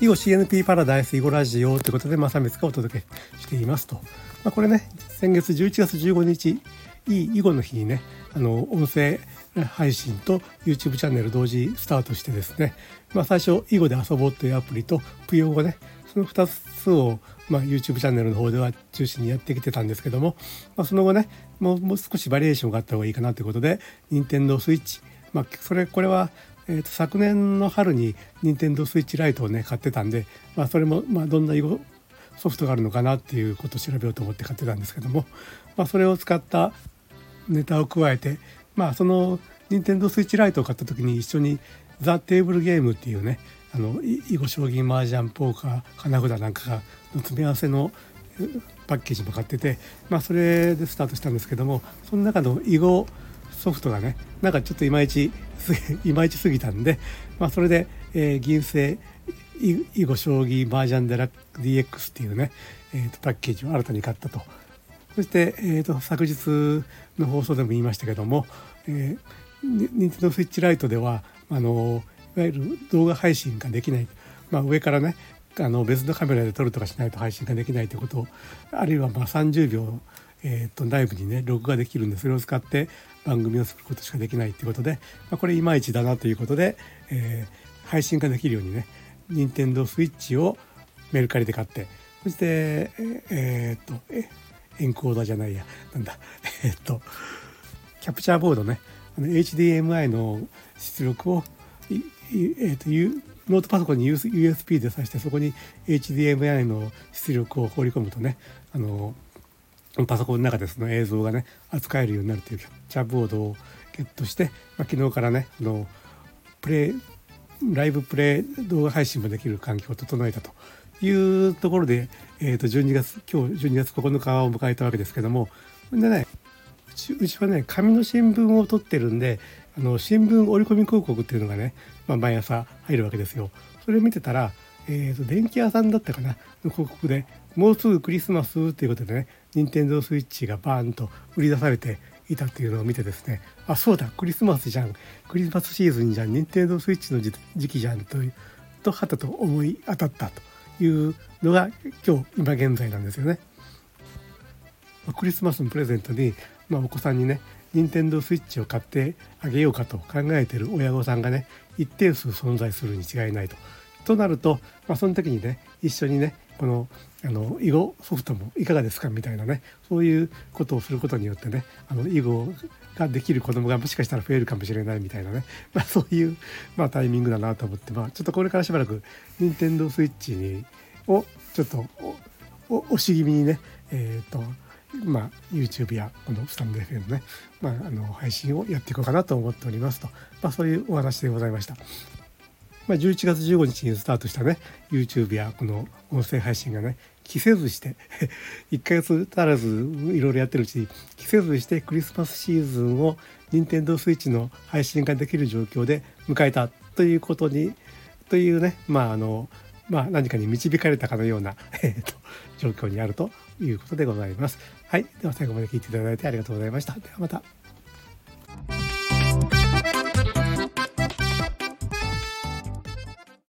囲碁 CNP パラダイス囲碁ラジオということで正光がお届けしていますと、まあ、これね先月11月15日いい囲碁の日にねあの音声配信と YouTube チャンネル同時スタートしてですね、まあ、最初囲碁で遊ぼうというアプリとぷよ語ねその2つを、まあ、YouTube チャンネルの方では中心にやってきてたんですけども、まあ、その後ねもうもう少しバリエーションがあった方がいいかなということで Nintendo Switch まあ、それこれは、えーと、昨年の春に Nintendo Switch ライトをね買ってたんで、まあ、それも、まあ、どんな囲碁ソフトがあるのかなっていうことを調べようと思って買ってたんですけども、まあ、それを使ったネタを加えて、まあ、その Nintendo Switch ライトを買った時に一緒に「ザ・テーブルゲーム」っていうねあの囲碁将棋麻雀ポーカー花札なんかの詰め合わせのパッケージも買ってて、まあ、それでスタートしたんですけどもその中の囲碁ソフトがねなんかちょっといまいち いまいちすぎたんで、まあ、それで、えー、銀星囲碁将棋麻雀デラ DX っていうね、えーと、パッケージを新たに買ったと。そして、えーと、昨日の放送でも言いましたけども、えー、ニンテンドースイッチライトではあのいわゆる動画配信ができない、まあ、上からねあの別のカメラで撮るとかしないと配信ができないということあるいはまあ30秒、えーと、内部にね録画できるんでそれを使って番組を作ることしかできないということで、まあ、これいまいちだなということで、えー、配信ができるようにね任天堂スイッチをメルカリで買ってそしてえー、っとえエンコーダーじゃないやなんだ えー、っとキャプチャーボードねあの HDMI の出力をえー、っとノートパソコンに USB で挿してそこに HDMI の出力を放り込むとねあのパソコンの中でその映像がね扱えるようになるというキャプチャーボードをゲットして、まあ、昨日からねあのプレイライブプレイ動画配信もできる環境を整えたというところで、えー、と12月今日12月9日を迎えたわけですけどもでねうちうちはね紙の新聞を取ってるんであの新聞折り込み広告っていうのがね、まあ、毎朝入るわけですよ。それ見てたら、えーと、電気屋さんだったかなの広告でもうすぐクリスマスということでね任天堂スイッチがバーンと売り出されていたっていうのを見てですねあそうだクリスマスじゃんクリスマスシーズンじゃん任天堂スイッチの時期じゃんというとはたと思い当たったというのが今日今現在なんですよね。クリスマスのプレゼントに、まあ、お子さんにね任天堂スイッチを買ってあげようかと考えてる親御さんがね一定数存在するに違いないと。となると、まあ、その時にね一緒にねこのあの囲碁ソフトもいかがですかみたいなねそういうことをすることによってねあの囲碁ができる子供がもしかしたら増えるかもしれないみたいなね、まあ、そういう、まあ、タイミングだなと思って、まあ、ちょっとこれからしばらく任天堂スイッチにをちょっと押し気味にねえっ、ー、とまあ、YouTube やこのスタンド FM のね、まあ、あの配信をやっていこうかなと思っておりますと、まあ、そういうお話でございました。まあ、11月15日にスタートしたね YouTube やこの音声配信がね着せずして 1ヶ月足らずいろいろやってるうちに着せずしてクリスマスシーズンを Nintendo Switch の配信ができる状況で迎えたということにというねまああのまあ何かに導かれたかのような、えーと、状況にあるということでございます。はい。では最後まで聞いていただいてありがとうございました。ではまた。